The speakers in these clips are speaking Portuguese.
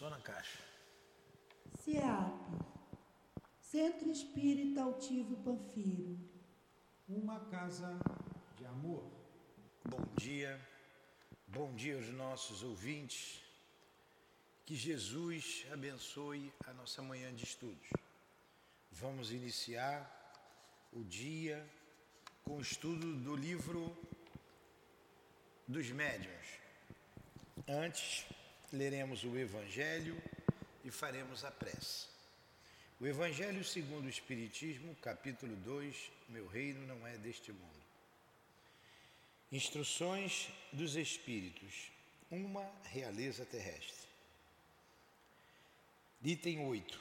Só na caixa. CEAP, Centro Espírita Altivo Panfiro. Uma casa de amor. Bom dia, bom dia aos nossos ouvintes. Que Jesus abençoe a nossa manhã de estudos. Vamos iniciar o dia com o estudo do livro dos médiuns. Antes, leremos o Evangelho e faremos a prece. O Evangelho segundo o Espiritismo, capítulo 2, Meu reino não é deste mundo. Instruções dos Espíritos, uma realeza terrestre. Item 8.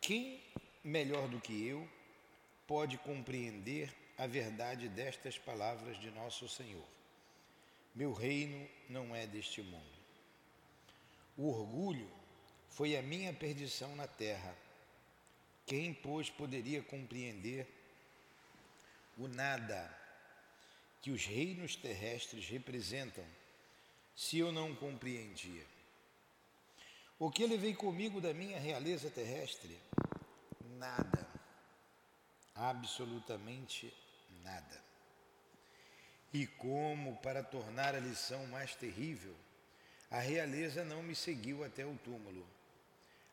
Quem, melhor do que eu, pode compreender a verdade destas palavras de nosso Senhor? Meu reino não é deste mundo. O orgulho foi a minha perdição na terra. Quem, pois, poderia compreender o nada que os reinos terrestres representam se eu não compreendia? O que levei comigo da minha realeza terrestre? Nada. Absolutamente nada. E como, para tornar a lição mais terrível, a realeza não me seguiu até o túmulo.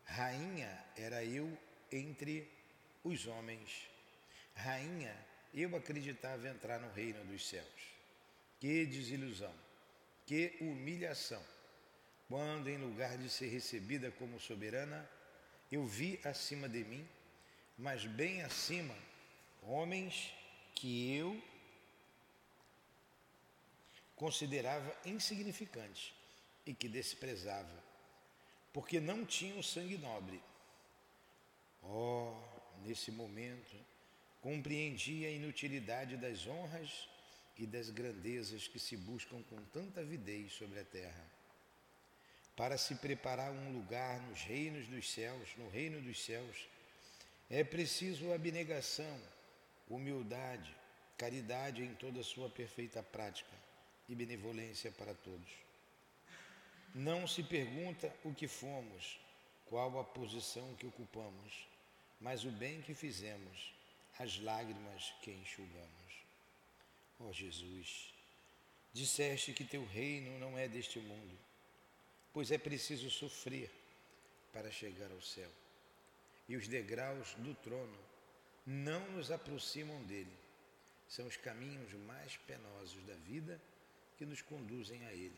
Rainha era eu entre os homens. Rainha, eu acreditava entrar no reino dos céus. Que desilusão, que humilhação quando, em lugar de ser recebida como soberana, eu vi acima de mim, mas bem acima, homens que eu considerava insignificantes e que desprezava, porque não tinham sangue nobre. Oh, nesse momento, compreendi a inutilidade das honras e das grandezas que se buscam com tanta avidez sobre a terra para se preparar um lugar nos reinos dos céus, no reino dos céus, é preciso abnegação, humildade, caridade em toda sua perfeita prática e benevolência para todos. Não se pergunta o que fomos, qual a posição que ocupamos, mas o bem que fizemos, as lágrimas que enxugamos. Ó oh Jesus, disseste que teu reino não é deste mundo pois é preciso sofrer para chegar ao céu. E os degraus do trono não nos aproximam dele. São os caminhos mais penosos da vida que nos conduzem a ele.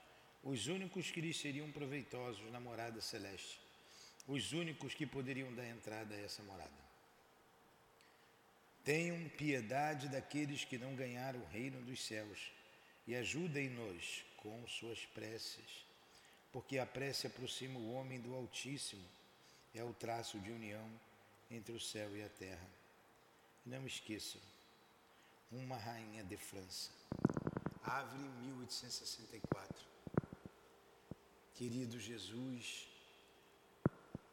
os únicos que lhes seriam proveitosos na morada celeste, os únicos que poderiam dar entrada a essa morada. Tenham piedade daqueles que não ganharam o reino dos céus e ajudem-nos com suas preces porque a prece aproxima o homem do Altíssimo, é o traço de união entre o céu e a terra. Não esqueçam, uma rainha de França, Ave 1864. Querido Jesus,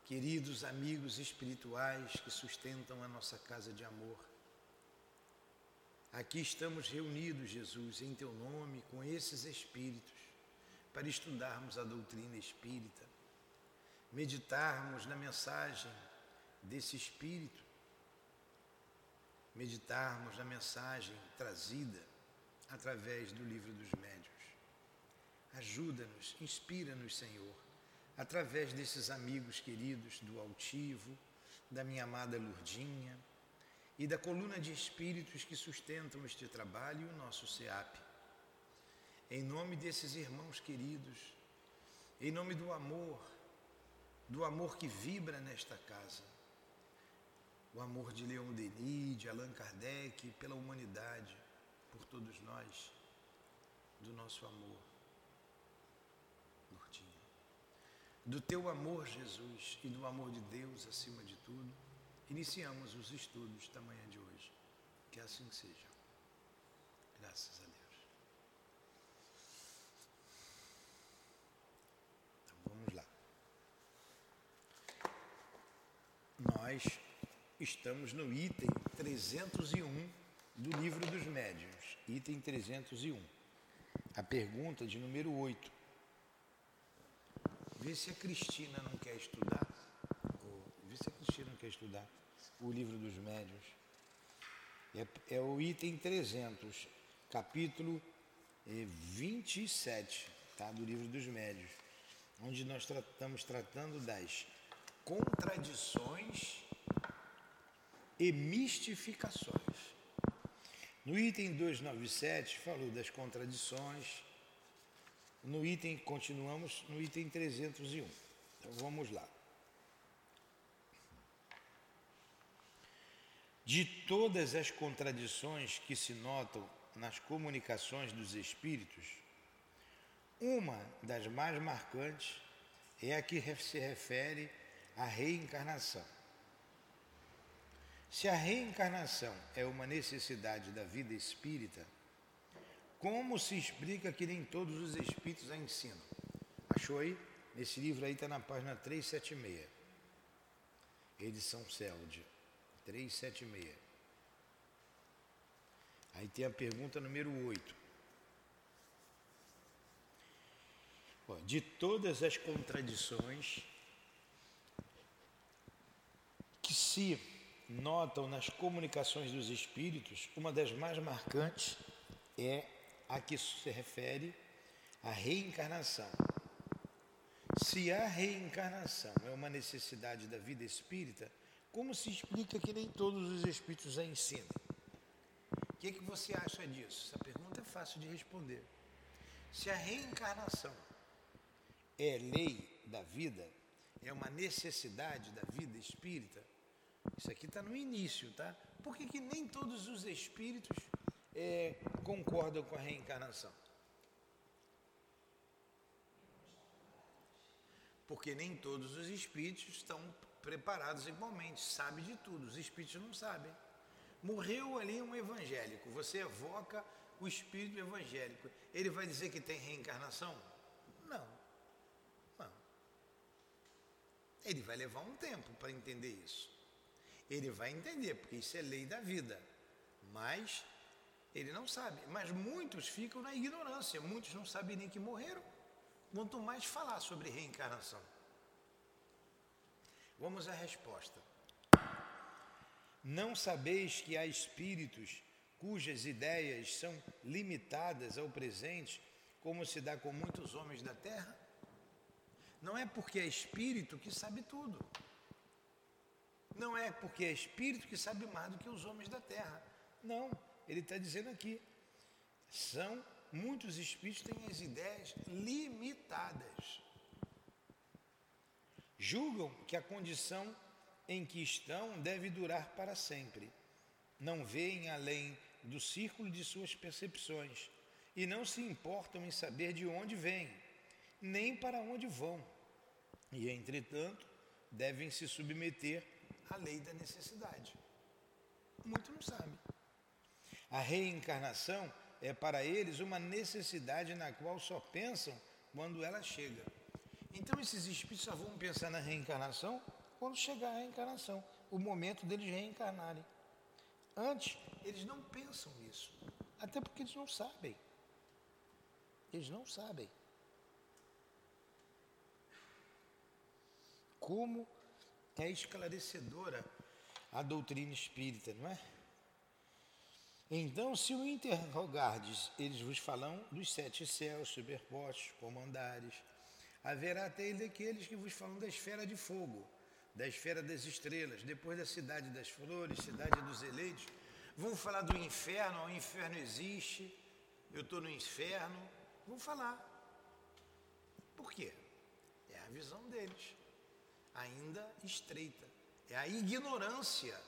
queridos amigos espirituais que sustentam a nossa casa de amor, aqui estamos reunidos, Jesus, em teu nome, com esses espíritos para estudarmos a doutrina espírita, meditarmos na mensagem desse espírito, meditarmos na mensagem trazida através do livro dos médios. Ajuda-nos, inspira-nos, Senhor, através desses amigos queridos do Altivo, da minha amada Lurdinha e da coluna de espíritos que sustentam este trabalho e o nosso SEAP em nome desses irmãos queridos, em nome do amor, do amor que vibra nesta casa, o amor de Leon Denis, de Allan Kardec, pela humanidade, por todos nós, do nosso amor. Do teu amor, Jesus, e do amor de Deus acima de tudo, iniciamos os estudos da manhã de hoje. Que assim seja. Graças a Deus. Então vamos lá. Nós estamos no item 301 do livro dos médiuns, item 301. A pergunta de número 8. Vê se a Cristina não quer estudar. Vê se a Cristina não quer estudar o livro dos médiuns. É, é o item 300, capítulo 27, tá, do livro dos médiuns, onde nós estamos tratando das contradições e mistificações. No item 297 falou das contradições. No item continuamos no item 301. Então vamos lá. De todas as contradições que se notam nas comunicações dos espíritos, uma das mais marcantes é a que se refere à reencarnação. Se a reencarnação é uma necessidade da vida espírita, como se explica que nem todos os espíritos a ensinam? Achou aí? Nesse livro aí está na página 376. Edição Celde, 376. Aí tem a pergunta número 8. De todas as contradições que se notam nas comunicações dos espíritos, uma das mais marcantes é a que se refere à reencarnação. Se a reencarnação é uma necessidade da vida espírita, como se explica que nem todos os espíritos a ensinam? O que, é que você acha disso? Essa pergunta é fácil de responder. Se a reencarnação é lei da vida, é uma necessidade da vida espírita, isso aqui está no início, tá? Por que, que nem todos os espíritos é, concordam com a reencarnação? Porque nem todos os espíritos estão preparados igualmente, sabem de tudo, os espíritos não sabem. Morreu ali um evangélico, você evoca o espírito evangélico, ele vai dizer que tem reencarnação? Não. Não. Ele vai levar um tempo para entender isso. Ele vai entender, porque isso é lei da vida. Mas ele não sabe. Mas muitos ficam na ignorância, muitos não sabem nem que morreram. Quanto mais falar sobre reencarnação. Vamos à resposta. Não sabeis que há espíritos cujas ideias são limitadas ao presente, como se dá com muitos homens da terra? Não é porque é espírito que sabe tudo. Não é porque é espírito que sabe mais do que os homens da terra. Não, ele está dizendo aqui. São muitos espíritos têm as ideias limitadas. Julgam que a condição em que estão deve durar para sempre. Não veem além do círculo de suas percepções e não se importam em saber de onde vêm, nem para onde vão. E, entretanto, devem se submeter a lei da necessidade. Muito não sabe. A reencarnação é para eles uma necessidade na qual só pensam quando ela chega. Então esses espíritos só vão pensar na reencarnação quando chegar a reencarnação, o momento deles reencarnarem. Antes, eles não pensam nisso, até porque eles não sabem. Eles não sabem. Como é esclarecedora a doutrina espírita, não é? Então, se o interrogardes, eles vos falam dos sete céus superpostos, como andares. Haverá até daqueles que vos falam da esfera de fogo, da esfera das estrelas, depois da cidade das flores, cidade dos eleitos. Vão falar do inferno, o inferno existe, eu estou no inferno. Vão falar. Por quê? É a visão deles ainda estreita. É a ignorância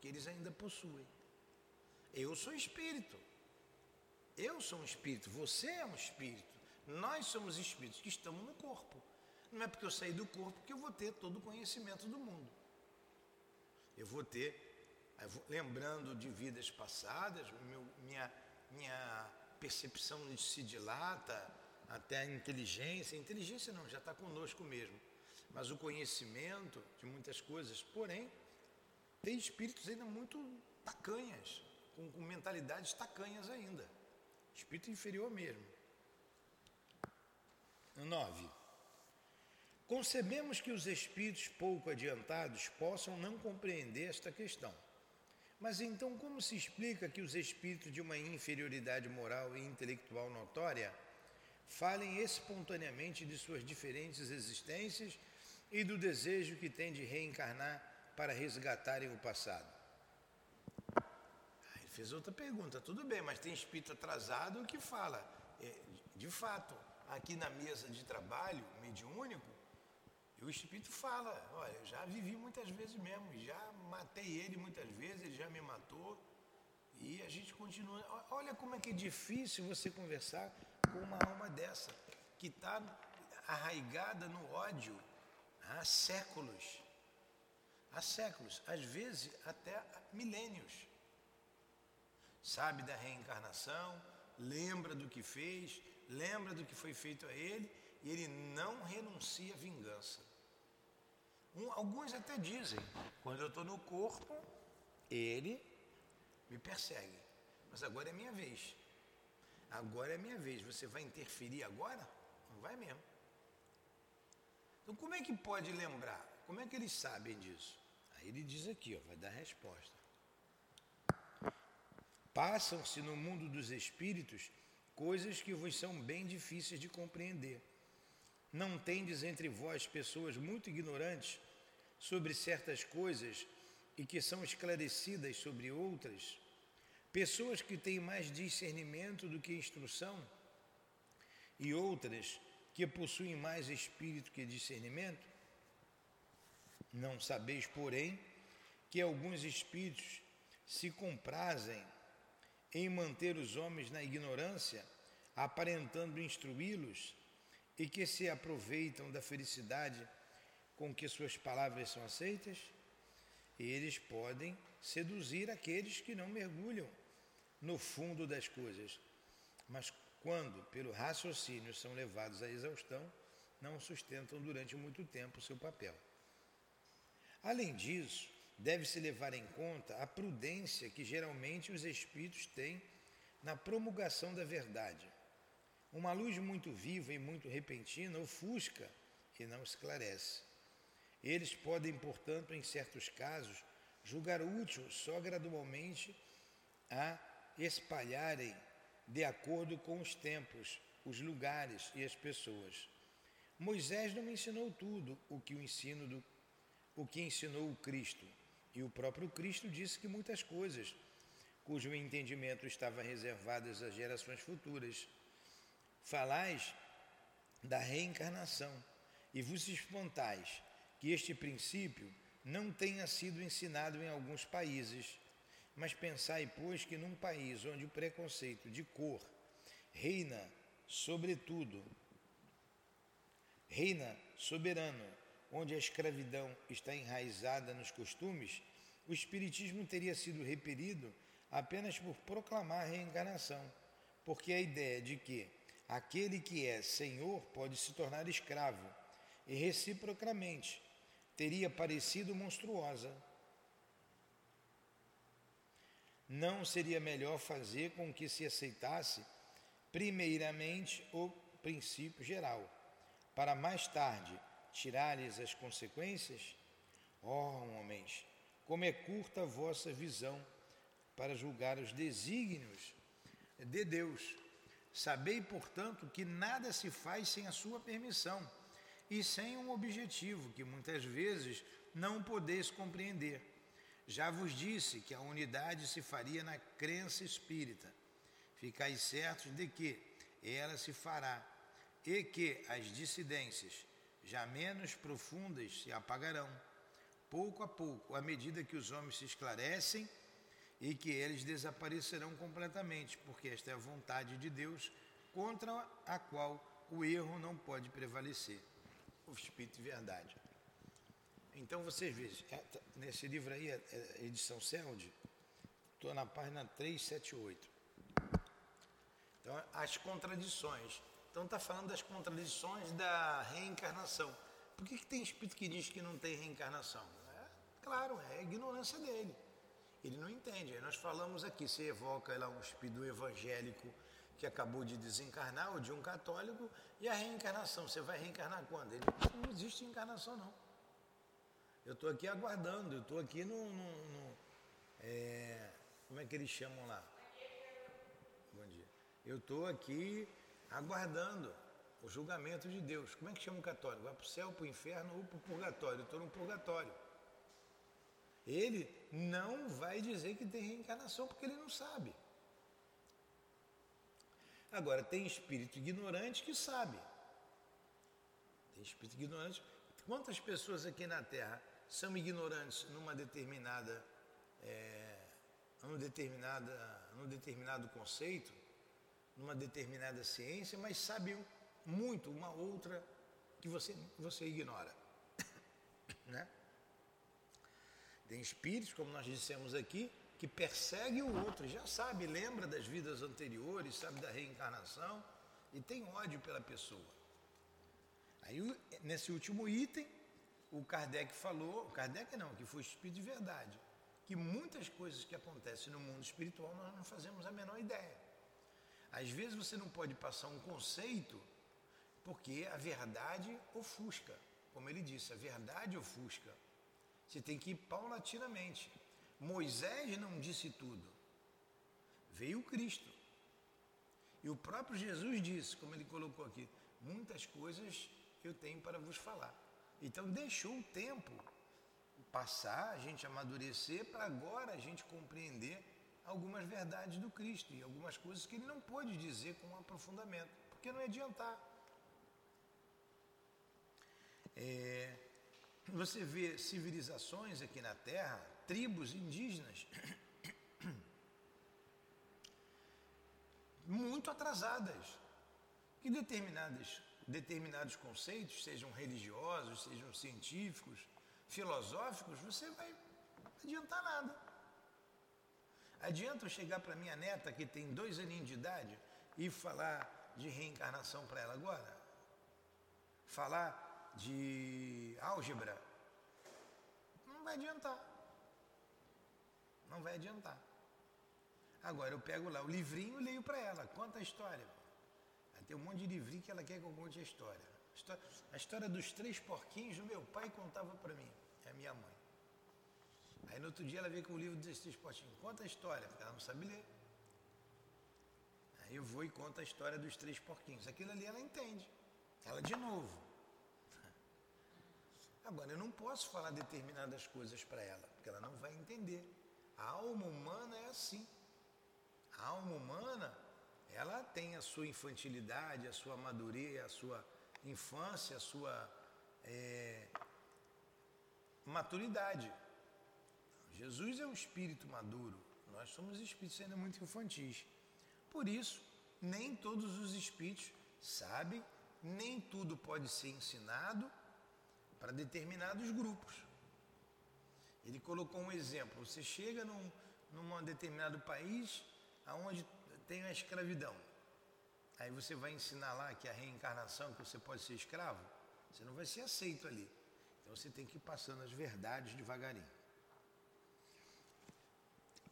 que eles ainda possuem. Eu sou espírito. Eu sou um espírito. Você é um espírito. Nós somos espíritos que estamos no corpo. Não é porque eu saí do corpo que eu vou ter todo o conhecimento do mundo. Eu vou ter, eu vou, lembrando de vidas passadas, meu, minha, minha percepção se dilata, até a inteligência. A inteligência não, já está conosco mesmo. Mas o conhecimento de muitas coisas, porém, tem espíritos ainda muito tacanhas, com, com mentalidades tacanhas ainda. Espírito inferior mesmo. 9. Concebemos que os espíritos pouco adiantados possam não compreender esta questão. Mas então, como se explica que os espíritos de uma inferioridade moral e intelectual notória falem espontaneamente de suas diferentes existências e do desejo que têm de reencarnar para resgatarem o passado? Fez outra pergunta, tudo bem, mas tem espírito atrasado que fala, é, de fato, aqui na mesa de trabalho mediúnico, o Espírito fala, olha, eu já vivi muitas vezes mesmo, já matei ele muitas vezes, ele já me matou. E a gente continua. Olha como é que é difícil você conversar com uma alma dessa, que está arraigada no ódio há séculos. Há séculos, às vezes até milênios. Sabe da reencarnação, lembra do que fez, lembra do que foi feito a ele, e ele não renuncia à vingança. Um, alguns até dizem, quando eu estou no corpo, ele me persegue. Mas agora é minha vez. Agora é minha vez. Você vai interferir agora? Não vai mesmo. Então como é que pode lembrar? Como é que eles sabem disso? Aí ele diz aqui, ó, vai dar a resposta. Passam-se no mundo dos espíritos coisas que vos são bem difíceis de compreender não tendes entre vós pessoas muito ignorantes sobre certas coisas e que são esclarecidas sobre outras? Pessoas que têm mais discernimento do que instrução? E outras que possuem mais espírito que discernimento? Não sabeis, porém, que alguns espíritos se comprazem em manter os homens na ignorância, aparentando instruí-los e que se aproveitam da felicidade com que suas palavras são aceitas, eles podem seduzir aqueles que não mergulham no fundo das coisas, mas quando, pelo raciocínio, são levados à exaustão, não sustentam durante muito tempo seu papel. Além disso, deve-se levar em conta a prudência que geralmente os espíritos têm na promulgação da verdade uma luz muito viva e muito repentina ofusca e não esclarece. Eles podem, portanto, em certos casos, julgar útil só gradualmente a espalharem de acordo com os tempos, os lugares e as pessoas. Moisés não ensinou tudo o que o ensino do o que ensinou o Cristo, e o próprio Cristo disse que muitas coisas cujo entendimento estava reservado às gerações futuras falais da reencarnação e vos espantais que este princípio não tenha sido ensinado em alguns países, mas pensai, pois, que num país onde o preconceito de cor reina sobretudo, reina soberano, onde a escravidão está enraizada nos costumes, o Espiritismo teria sido repelido apenas por proclamar a reencarnação, porque a ideia de que Aquele que é senhor pode se tornar escravo, e reciprocamente teria parecido monstruosa. Não seria melhor fazer com que se aceitasse, primeiramente, o princípio geral, para mais tarde tirar-lhes as consequências? Ó oh, homens, como é curta a vossa visão para julgar os desígnios de Deus Sabei, portanto, que nada se faz sem a sua permissão e sem um objetivo que muitas vezes não podeis compreender. Já vos disse que a unidade se faria na crença espírita. Ficais certos de que ela se fará e que as dissidências, já menos profundas, se apagarão, pouco a pouco, à medida que os homens se esclarecem e que eles desaparecerão completamente, porque esta é a vontade de Deus contra a qual o erro não pode prevalecer. o Espírito de verdade. Então vocês vejam, é, tá, nesse livro aí, é, é edição CELD, estou na página 378. Então, as contradições. Então está falando das contradições da reencarnação. Por que, que tem espírito que diz que não tem reencarnação? É, claro, é a ignorância dele. Ele não entende. Aí nós falamos aqui, você evoca lá um espírito evangélico que acabou de desencarnar, ou de um católico, e a reencarnação, você vai reencarnar quando? Ele não existe reencarnação não. Eu estou aqui aguardando, eu estou aqui no. no, no é, como é que eles chamam lá? Bom dia. Eu estou aqui aguardando o julgamento de Deus. Como é que chama o católico? Vai para o céu, para o inferno ou para o purgatório? Estou no purgatório. Ele não vai dizer que tem reencarnação porque ele não sabe. Agora, tem espírito ignorante que sabe. Tem espírito ignorante. Quantas pessoas aqui na Terra são ignorantes numa determinada, é, num, determinada, num determinado conceito, numa determinada ciência, mas sabem muito uma outra que você, você ignora. né? Tem espíritos, como nós dissemos aqui, que persegue o outro, já sabe, lembra das vidas anteriores, sabe da reencarnação e tem ódio pela pessoa. Aí, nesse último item, o Kardec falou, o Kardec não, que foi espírito de verdade, que muitas coisas que acontecem no mundo espiritual nós não fazemos a menor ideia. Às vezes você não pode passar um conceito porque a verdade ofusca. Como ele disse, a verdade ofusca. Você tem que ir paulatinamente. Moisés não disse tudo. Veio Cristo. E o próprio Jesus disse, como ele colocou aqui, muitas coisas eu tenho para vos falar. Então deixou o tempo passar, a gente amadurecer, para agora a gente compreender algumas verdades do Cristo e algumas coisas que ele não pôde dizer com aprofundamento, porque não ia adiantar. É, você vê civilizações aqui na Terra, tribos indígenas, muito atrasadas, que determinadas, determinados conceitos, sejam religiosos, sejam científicos, filosóficos, você vai adiantar nada. Adianta eu chegar para minha neta, que tem dois aninhos de idade, e falar de reencarnação para ela agora? Falar de álgebra? Não vai adiantar. Não vai adiantar. Agora eu pego lá o livrinho e leio para ela, conta a história. Tem um monte de livrinho que ela quer que eu conte a história. A história dos três porquinhos, meu pai contava para mim, a minha mãe. Aí no outro dia ela veio com o livro dos três porquinhos, conta a história, porque ela não sabe ler. Aí eu vou e conto a história dos três porquinhos. Aquilo ali ela entende. Ela de novo. Agora, eu não posso falar determinadas coisas para ela, porque ela não vai entender. A alma humana é assim. A alma humana, ela tem a sua infantilidade, a sua madurez, a sua infância, a sua é, maturidade. Jesus é um espírito maduro, nós somos espíritos ainda muito infantis. Por isso, nem todos os espíritos sabem, nem tudo pode ser ensinado para determinados grupos. Ele colocou um exemplo. Você chega num, num determinado país onde tem a escravidão. Aí você vai ensinar lá que a reencarnação, que você pode ser escravo, você não vai ser aceito ali. Então você tem que ir passando as verdades devagarinho.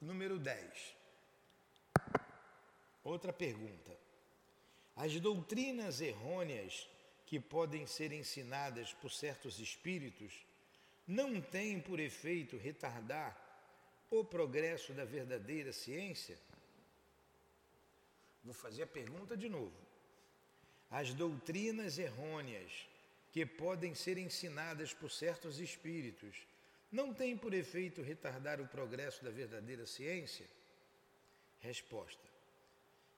Número 10. Outra pergunta. As doutrinas errôneas que podem ser ensinadas por certos espíritos não tem por efeito retardar o progresso da verdadeira ciência? Vou fazer a pergunta de novo. As doutrinas errôneas que podem ser ensinadas por certos espíritos não têm por efeito retardar o progresso da verdadeira ciência? Resposta: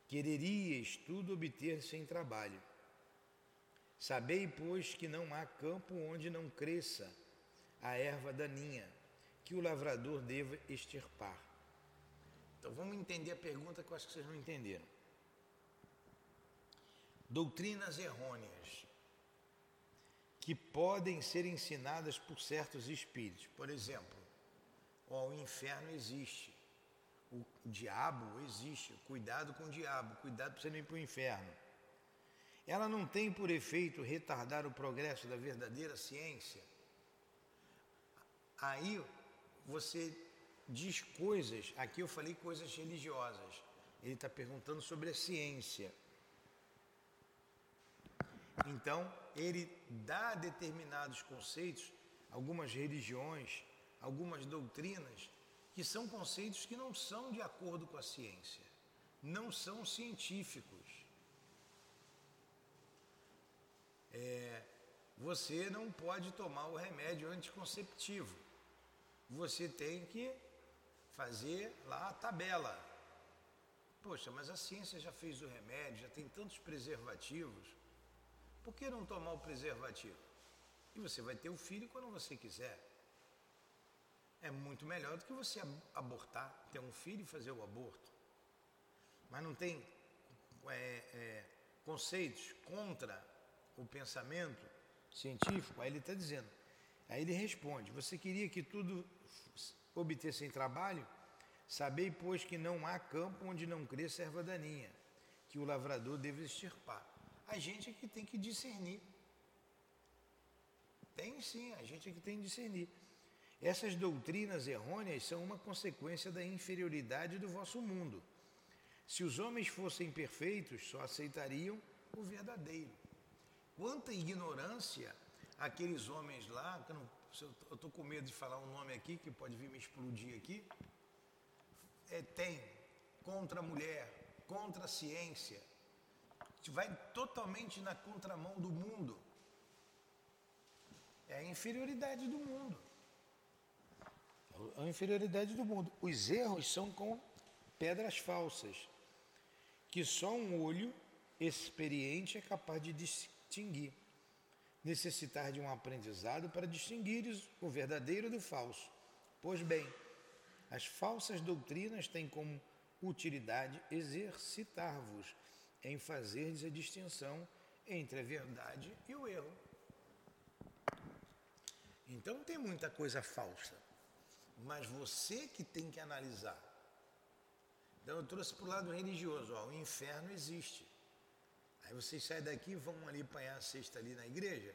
Quererias tudo obter sem trabalho. Sabei, pois, que não há campo onde não cresça a erva daninha que o lavrador deva extirpar. Então vamos entender a pergunta que eu acho que vocês não entenderam. Doutrinas errôneas que podem ser ensinadas por certos espíritos. Por exemplo, ó, o inferno existe, o diabo existe, cuidado com o diabo, cuidado para você não ir para o inferno. Ela não tem por efeito retardar o progresso da verdadeira ciência. Aí você diz coisas, aqui eu falei coisas religiosas, ele está perguntando sobre a ciência. Então, ele dá determinados conceitos, algumas religiões, algumas doutrinas, que são conceitos que não são de acordo com a ciência, não são científicos. É, você não pode tomar o remédio anticonceptivo. Você tem que fazer lá a tabela. Poxa, mas a ciência já fez o remédio, já tem tantos preservativos. Por que não tomar o preservativo? E você vai ter o filho quando você quiser. É muito melhor do que você abortar, ter um filho e fazer o aborto. Mas não tem é, é, conceitos contra o pensamento científico? Aí ele está dizendo. Aí ele responde: Você queria que tudo obtessem trabalho? Sabei, pois, que não há campo onde não cresça erva daninha, que o lavrador deve extirpar. A gente é que tem que discernir. Tem sim, a gente é que tem que discernir. Essas doutrinas errôneas são uma consequência da inferioridade do vosso mundo. Se os homens fossem perfeitos, só aceitariam o verdadeiro. Quanta ignorância aqueles homens lá, que eu estou com medo de falar um nome aqui, que pode vir me explodir aqui, é, tem contra a mulher, contra a ciência, vai totalmente na contramão do mundo. É a inferioridade do mundo a inferioridade do mundo. Os erros são com pedras falsas, que só um olho experiente é capaz de distinguir. Necessitar de um aprendizado para distinguir o verdadeiro do falso. Pois bem, as falsas doutrinas têm como utilidade exercitar-vos em fazer a distinção entre a verdade e o erro. Então tem muita coisa falsa mas você que tem que analisar. Então eu trouxe para o lado religioso, ó, o inferno existe. Aí vocês saem daqui e vão ali apanhar a cesta ali na igreja.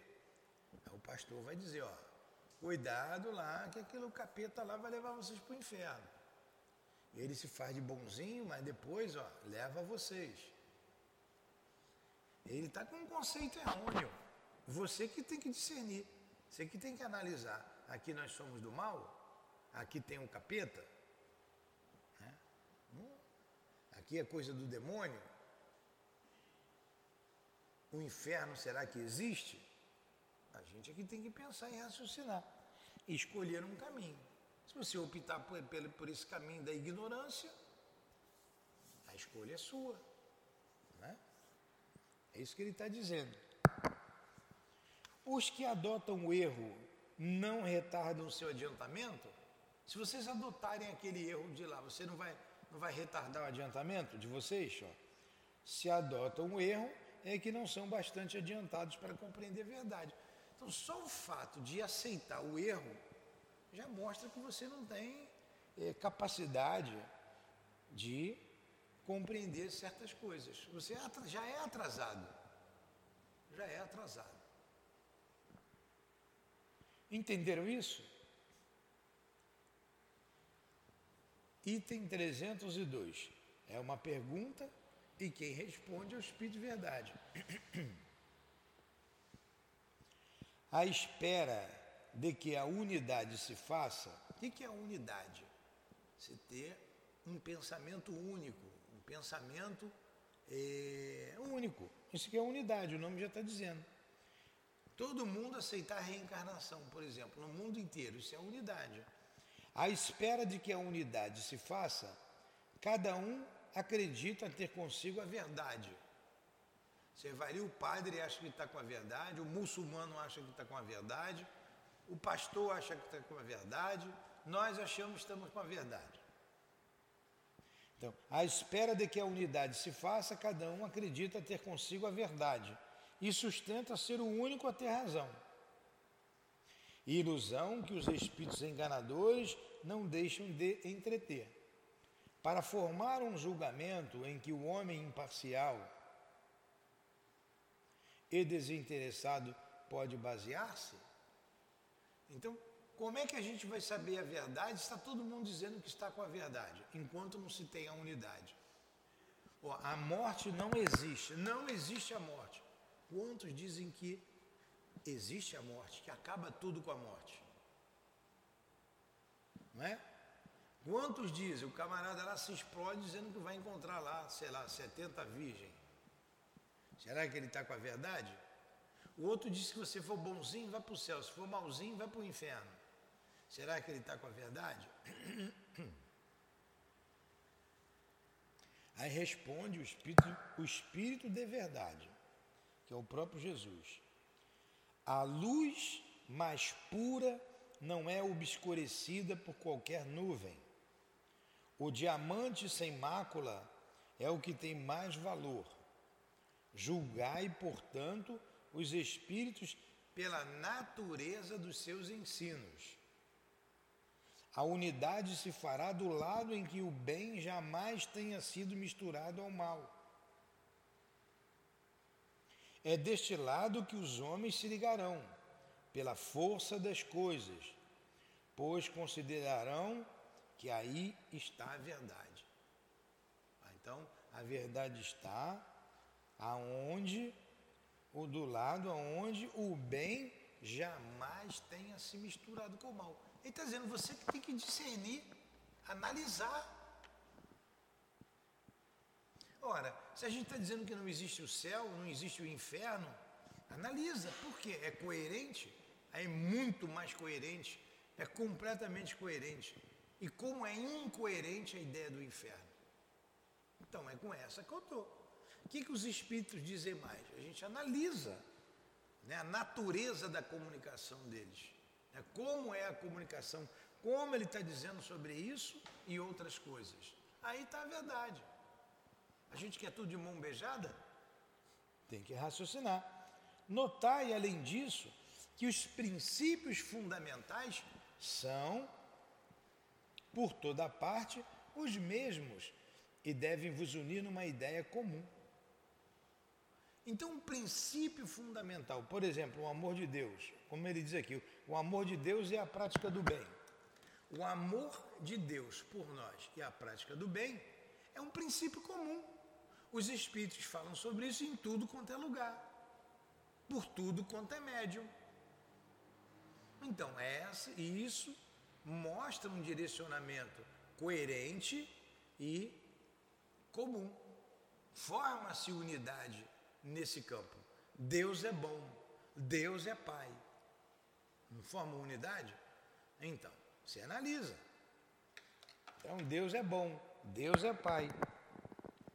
Aí o pastor vai dizer, ó, cuidado lá, que aquele capeta lá vai levar vocês para o inferno. Ele se faz de bonzinho, mas depois, ó, leva vocês. Ele está com um conceito errôneo. Você que tem que discernir, você que tem que analisar. Aqui nós somos do mal, aqui tem um capeta? Né? Hum? Aqui é coisa do demônio? O inferno será que existe? A gente aqui tem que pensar e raciocinar. E escolher um caminho. Se você optar por, por esse caminho da ignorância, a escolha é sua. É isso que ele está dizendo. Os que adotam o erro não retardam o seu adiantamento? Se vocês adotarem aquele erro de lá, você não vai, não vai retardar o adiantamento de vocês? Ó? Se adotam o erro, é que não são bastante adiantados para compreender a verdade. Então, só o fato de aceitar o erro já mostra que você não tem é, capacidade de compreender certas coisas. Você já é atrasado. Já é atrasado. Entenderam isso? Item 302. É uma pergunta e quem responde é o Espírito de Verdade. A espera de que a unidade se faça. O que é a unidade? Você ter um pensamento único, pensamento é, único. Isso que é unidade, o nome já está dizendo. Todo mundo aceitar a reencarnação, por exemplo, no mundo inteiro, isso é unidade. À espera de que a unidade se faça, cada um acredita ter consigo a verdade. Você vai ali, o padre acha que está com a verdade, o muçulmano acha que está com a verdade, o pastor acha que está com a verdade, nós achamos que estamos com a verdade. Então, à espera de que a unidade se faça, cada um acredita ter consigo a verdade e sustenta ser o único a ter razão. Ilusão que os espíritos enganadores não deixam de entreter. Para formar um julgamento em que o homem imparcial e desinteressado pode basear-se? Então, como é que a gente vai saber a verdade? Está todo mundo dizendo que está com a verdade, enquanto não se tem a unidade. a morte não existe, não existe a morte. Quantos dizem que existe a morte, que acaba tudo com a morte? Não é? Quantos dizem? O camarada lá se explode dizendo que vai encontrar lá, sei lá, 70 virgens. Será que ele está com a verdade? O outro diz que se você for bonzinho, vai para o céu. Se for malzinho, vai para o inferno. Será que ele está com a verdade? Aí responde o Espírito, o Espírito de verdade, que é o próprio Jesus. A luz mais pura não é obscurecida por qualquer nuvem. O diamante sem mácula é o que tem mais valor. Julgai, portanto, os espíritos pela natureza dos seus ensinos. A unidade se fará do lado em que o bem jamais tenha sido misturado ao mal. É deste lado que os homens se ligarão, pela força das coisas, pois considerarão que aí está a verdade. Ah, então, a verdade está aonde o do lado aonde o bem jamais tenha se misturado com o mal. Ele está dizendo, você que tem que discernir, analisar. Ora, se a gente está dizendo que não existe o céu, não existe o inferno, analisa, por quê? É coerente? É muito mais coerente, é completamente coerente. E como é incoerente a ideia do inferno? Então é com essa que eu estou. O que, que os espíritos dizem mais? A gente analisa né, a natureza da comunicação deles. Né, como é a comunicação, como ele está dizendo sobre isso e outras coisas. Aí está a verdade. A gente quer tudo de mão beijada? Tem que raciocinar. Notai, além disso, que os princípios fundamentais são, por toda parte, os mesmos e devem vos unir numa ideia comum. Então, um princípio fundamental, por exemplo, o amor de Deus, como ele diz aqui, o amor de Deus é a prática do bem. O amor de Deus por nós e a prática do bem é um princípio comum. Os espíritos falam sobre isso em tudo quanto é lugar, por tudo quanto é médium. Então, essa, isso mostra um direcionamento coerente e comum. Forma-se unidade nesse campo. Deus é bom, Deus é Pai. Não forma unidade? Então, você analisa. Então, Deus é bom, Deus é Pai.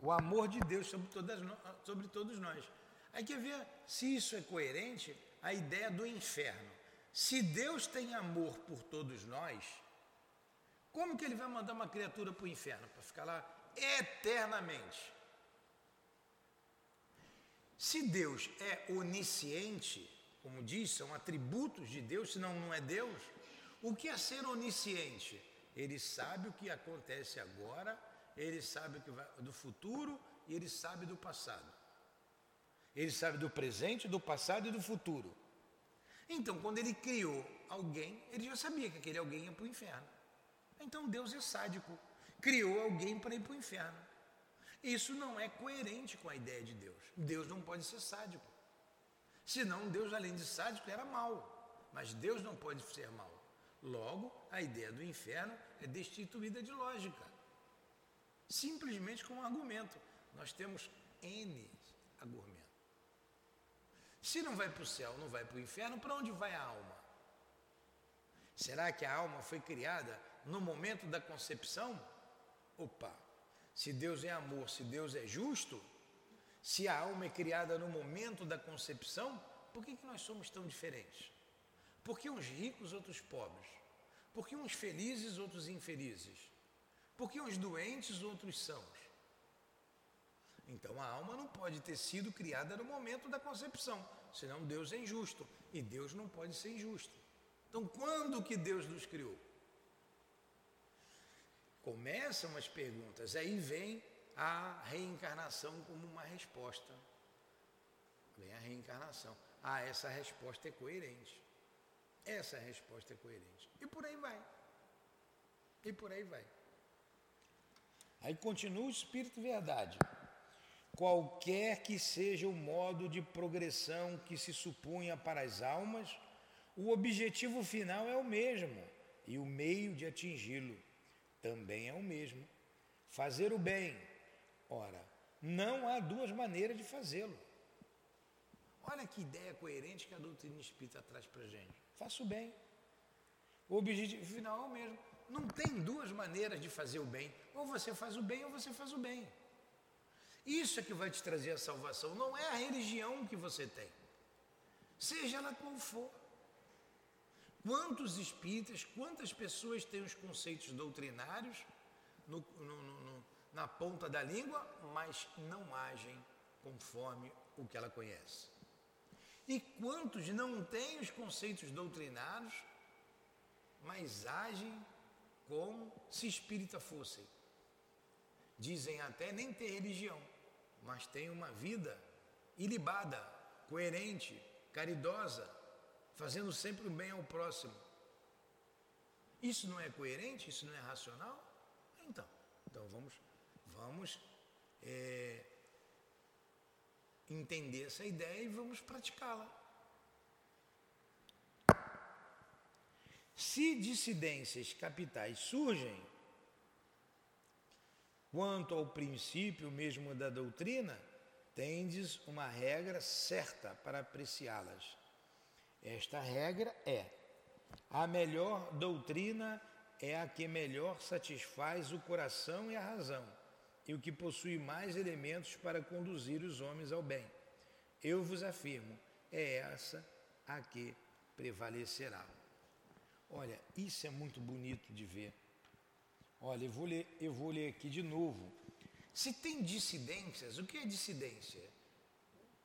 O amor de Deus sobre, todas, sobre todos nós. Aí quer ver se isso é coerente a ideia do inferno. Se Deus tem amor por todos nós, como que ele vai mandar uma criatura para o inferno? Para ficar lá eternamente. Se Deus é onisciente, como diz, são atributos de Deus, senão não é Deus, o que é ser onisciente? Ele sabe o que acontece agora, ele sabe o que vai, do futuro e ele sabe do passado. Ele sabe do presente, do passado e do futuro. Então, quando ele criou alguém, ele já sabia que aquele alguém ia para o inferno. Então, Deus é sádico. Criou alguém para ir para o inferno. Isso não é coerente com a ideia de Deus. Deus não pode ser sádico. Senão, Deus, além de sádico, era mau. Mas Deus não pode ser mau. Logo, a ideia do inferno é destituída de lógica. Simplesmente com um argumento. Nós temos N argumentos. Se não vai para o céu, não vai para o inferno, para onde vai a alma? Será que a alma foi criada no momento da concepção? Opa, se Deus é amor, se Deus é justo, se a alma é criada no momento da concepção, por que, que nós somos tão diferentes? Por que uns ricos, outros pobres? Por que uns felizes, outros infelizes? Por que uns doentes, outros sãos? Então a alma não pode ter sido criada no momento da concepção, senão Deus é injusto. E Deus não pode ser injusto. Então, quando que Deus nos criou? Começam as perguntas, aí vem a reencarnação como uma resposta. Vem a reencarnação. Ah, essa resposta é coerente. Essa resposta é coerente. E por aí vai. E por aí vai. Aí continua o Espírito Verdade. Qualquer que seja o modo de progressão que se supunha para as almas, o objetivo final é o mesmo e o meio de atingi-lo também é o mesmo. Fazer o bem. Ora, não há duas maneiras de fazê-lo. Olha que ideia coerente que a doutrina espírita traz para a gente. Faça o bem. O objetivo final é o mesmo. Não tem duas maneiras de fazer o bem. Ou você faz o bem ou você faz o bem. Isso é que vai te trazer a salvação. Não é a religião que você tem. Seja ela qual for. Quantos espíritas, quantas pessoas têm os conceitos doutrinários no, no, no, na ponta da língua, mas não agem conforme o que ela conhece? E quantos não têm os conceitos doutrinários, mas agem como se espírita fossem? Dizem até nem ter religião, mas têm uma vida ilibada, coerente, caridosa, fazendo sempre o bem ao próximo. Isso não é coerente? Isso não é racional? Então, então vamos, vamos é, entender essa ideia e vamos praticá-la. Se dissidências capitais surgem, quanto ao princípio mesmo da doutrina, tendes uma regra certa para apreciá-las. Esta regra é: a melhor doutrina é a que melhor satisfaz o coração e a razão e o que possui mais elementos para conduzir os homens ao bem. Eu vos afirmo, é essa a que prevalecerá. Olha, isso é muito bonito de ver. Olha, eu vou ler, eu vou ler aqui de novo. Se tem dissidências, o que é dissidência?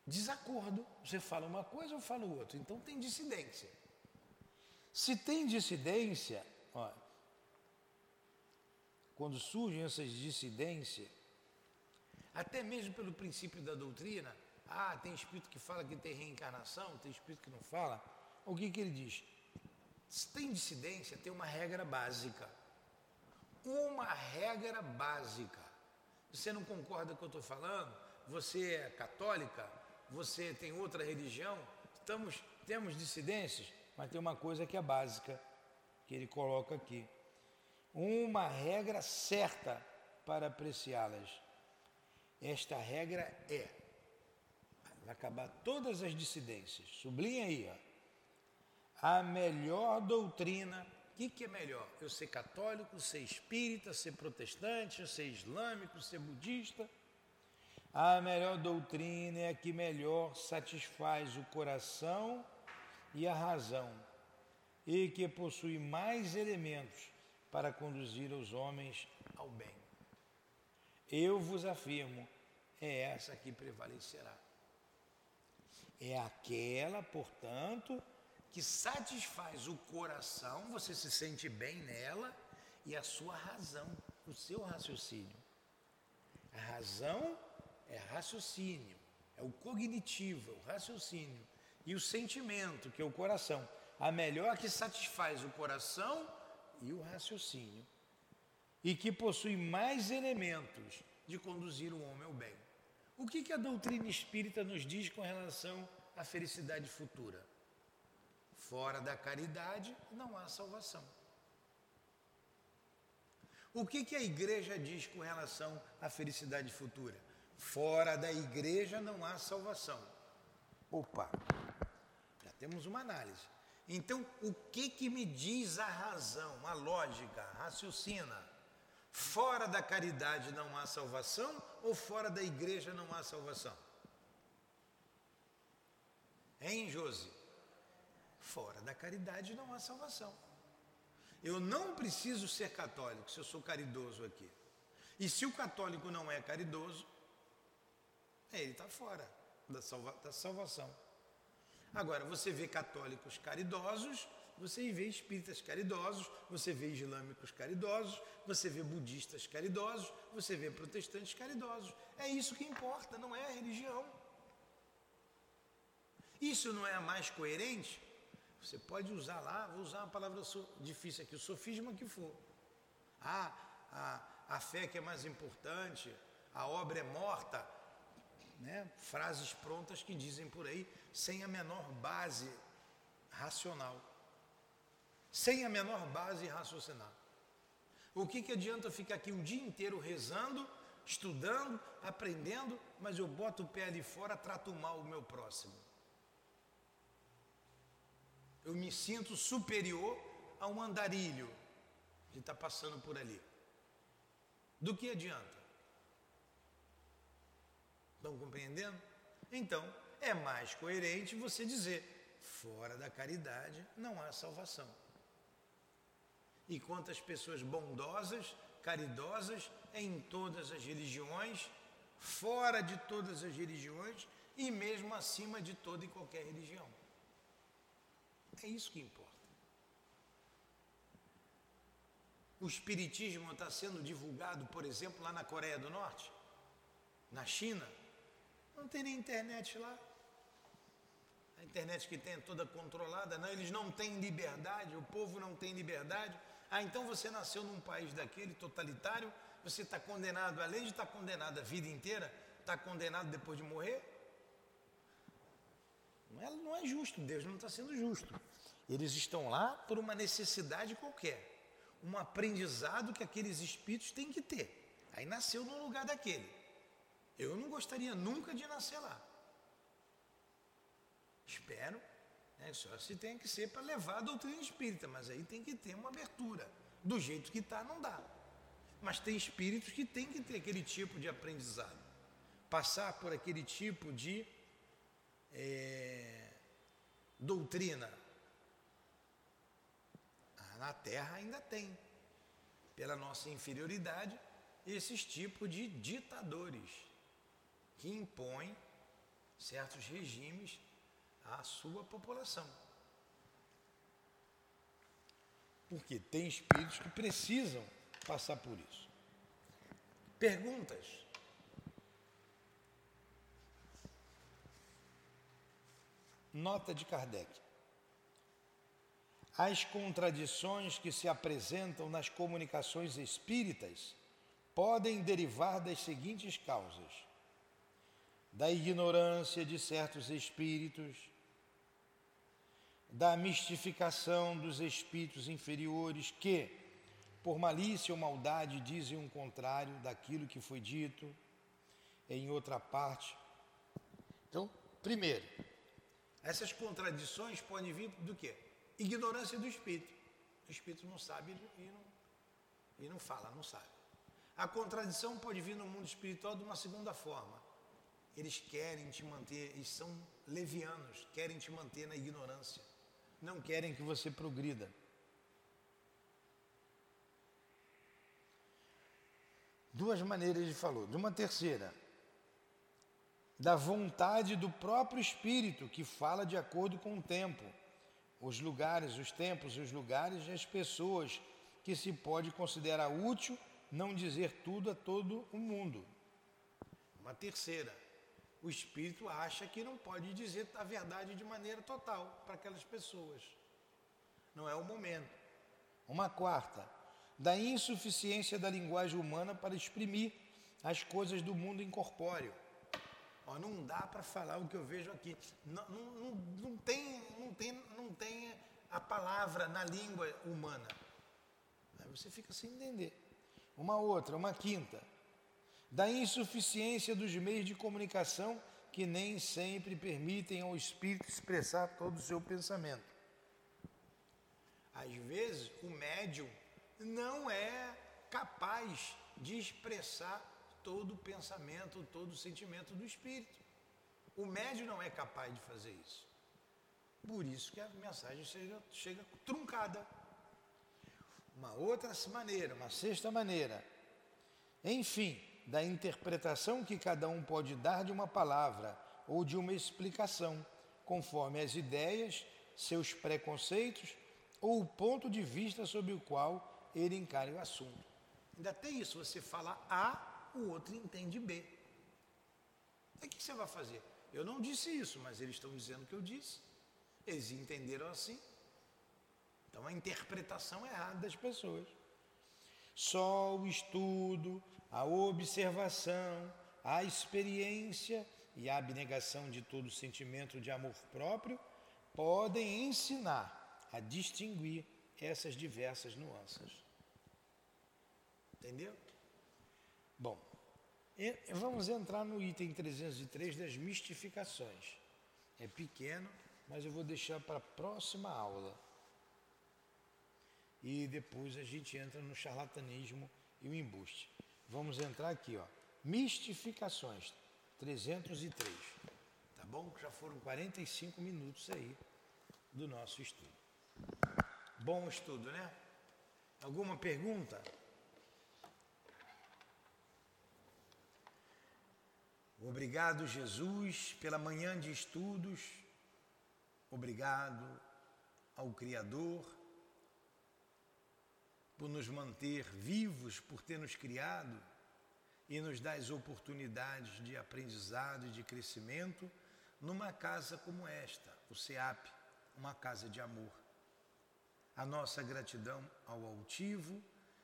Desacordo. Você fala uma coisa ou fala outra. Então tem dissidência. Se tem dissidência, olha, quando surgem essas dissidências, até mesmo pelo princípio da doutrina, ah, tem espírito que fala que tem reencarnação, tem espírito que não fala. O que, que ele diz? Se tem dissidência, tem uma regra básica. Uma regra básica. Você não concorda com o que eu estou falando? Você é católica? Você tem outra religião? Estamos, temos dissidências, mas tem uma coisa que é básica, que ele coloca aqui uma regra certa para apreciá-las. Esta regra é, vai acabar todas as dissidências, sublinha aí, ó, a melhor doutrina. O que, que é melhor? Eu ser católico, ser espírita, ser protestante, ser islâmico, ser budista? A melhor doutrina é a que melhor satisfaz o coração e a razão, e que possui mais elementos para conduzir os homens ao bem. Eu vos afirmo, é essa que prevalecerá. É aquela, portanto, que satisfaz o coração, você se sente bem nela, e a sua razão, o seu raciocínio. A razão é raciocínio, é o cognitivo, é o raciocínio. E o sentimento, que é o coração. A melhor que satisfaz o coração e o raciocínio, e que possui mais elementos de conduzir o homem ao bem. O que, que a doutrina espírita nos diz com relação à felicidade futura? Fora da caridade não há salvação. O que, que a igreja diz com relação à felicidade futura? Fora da igreja não há salvação. Opa, já temos uma análise. Então, o que que me diz a razão, a lógica, raciocina? Fora da caridade não há salvação ou fora da igreja não há salvação? Hein, Josi? Fora da caridade não há salvação. Eu não preciso ser católico se eu sou caridoso aqui. E se o católico não é caridoso, ele está fora da, salva da salvação. Agora, você vê católicos caridosos você vê espíritas caridosos, você vê islâmicos caridosos, você vê budistas caridosos, você vê protestantes caridosos. É isso que importa, não é a religião. Isso não é a mais coerente? Você pode usar lá, vou usar uma palavra difícil aqui, o sofisma que for. Ah, a, a fé que é mais importante, a obra é morta. Né? Frases prontas que dizem por aí, sem a menor base racional. Sem a menor base raciocinar. O que, que adianta ficar aqui um dia inteiro rezando, estudando, aprendendo, mas eu boto o pé ali fora, trato mal o meu próximo? Eu me sinto superior a um andarilho que está passando por ali. Do que adianta? Estão compreendendo? Então, é mais coerente você dizer: fora da caridade não há salvação. E quantas pessoas bondosas, caridosas em todas as religiões, fora de todas as religiões e mesmo acima de toda e qualquer religião. É isso que importa. O Espiritismo está sendo divulgado, por exemplo, lá na Coreia do Norte, na China. Não tem nem internet lá. A internet que tem é toda controlada, não, eles não têm liberdade, o povo não tem liberdade. Ah, então você nasceu num país daquele totalitário, você está condenado, além de estar tá condenado a vida inteira, está condenado depois de morrer? Não é, não é justo, Deus não está sendo justo. Eles estão lá por uma necessidade qualquer, um aprendizado que aqueles espíritos têm que ter. Aí nasceu no lugar daquele. Eu não gostaria nunca de nascer lá. Espero, né, só se tem que ser para levar a doutrina espírita, mas aí tem que ter uma abertura. Do jeito que está, não dá. Mas tem espíritos que têm que ter aquele tipo de aprendizado, passar por aquele tipo de é, doutrina. Ah, na Terra ainda tem, pela nossa inferioridade, esses tipos de ditadores que impõem certos regimes à sua população. Porque tem espíritos que precisam passar por isso. Perguntas? Nota de Kardec. As contradições que se apresentam nas comunicações espíritas podem derivar das seguintes causas: da ignorância de certos espíritos, da mistificação dos espíritos inferiores que, por malícia ou maldade, dizem um contrário daquilo que foi dito em outra parte. Então, primeiro, essas contradições podem vir do quê? Ignorância do espírito. O espírito não sabe e não, e não fala, não sabe. A contradição pode vir no mundo espiritual de uma segunda forma. Eles querem te manter, eles são levianos, querem te manter na ignorância. Não querem que você progrida. Duas maneiras ele falou. De uma terceira, da vontade do próprio Espírito, que fala de acordo com o tempo, os lugares, os tempos, os lugares e as pessoas que se pode considerar útil não dizer tudo a todo o mundo. Uma terceira, o espírito acha que não pode dizer a verdade de maneira total para aquelas pessoas. Não é o momento. Uma quarta, da insuficiência da linguagem humana para exprimir as coisas do mundo incorpóreo. Ó, não dá para falar o que eu vejo aqui. Não, não, não, tem, não, tem, não tem a palavra na língua humana. Aí você fica sem entender. Uma outra, uma quinta. Da insuficiência dos meios de comunicação que nem sempre permitem ao espírito expressar todo o seu pensamento. Às vezes, o médium não é capaz de expressar todo o pensamento, todo o sentimento do espírito. O médium não é capaz de fazer isso. Por isso que a mensagem chega, chega truncada. Uma outra maneira, uma sexta maneira. Enfim, da interpretação que cada um pode dar de uma palavra ou de uma explicação, conforme as ideias, seus preconceitos ou o ponto de vista sobre o qual ele encare o assunto. Ainda tem isso, você fala A, o outro entende B. Aí o que você vai fazer? Eu não disse isso, mas eles estão dizendo que eu disse. Eles entenderam assim. Então a interpretação é errada das pessoas. Só o estudo, a observação, a experiência e a abnegação de todo sentimento de amor próprio podem ensinar a distinguir essas diversas nuances. Entendeu? Bom, vamos entrar no item 303 das mistificações. É pequeno, mas eu vou deixar para a próxima aula. E depois a gente entra no charlatanismo e o embuste. Vamos entrar aqui, ó. Mistificações, 303. Tá bom? Já foram 45 minutos aí do nosso estudo. Bom estudo, né? Alguma pergunta? Obrigado, Jesus, pela manhã de estudos. Obrigado ao Criador por nos manter vivos, por ter nos criado e nos dar as oportunidades de aprendizado e de crescimento numa casa como esta, o SEAP, uma casa de amor. A nossa gratidão ao altivo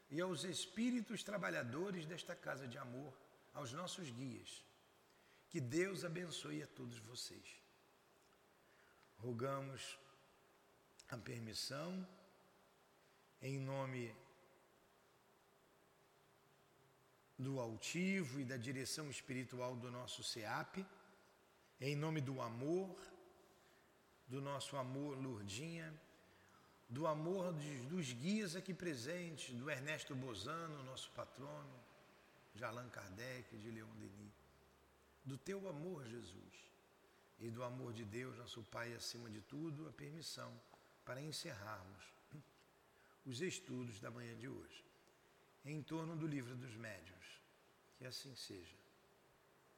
e aos espíritos trabalhadores desta casa de amor, aos nossos guias. Que Deus abençoe a todos vocês. Rogamos a permissão em nome do altivo e da direção espiritual do nosso SEAP, em nome do amor, do nosso amor Lourdinha, do amor dos guias aqui presentes, do Ernesto Bozano, nosso patrono, de Allan Kardec, de Leon Denis, do teu amor, Jesus, e do amor de Deus, nosso Pai, acima de tudo, a permissão para encerrarmos os estudos da manhã de hoje, em torno do livro dos médiuns. Que assim seja.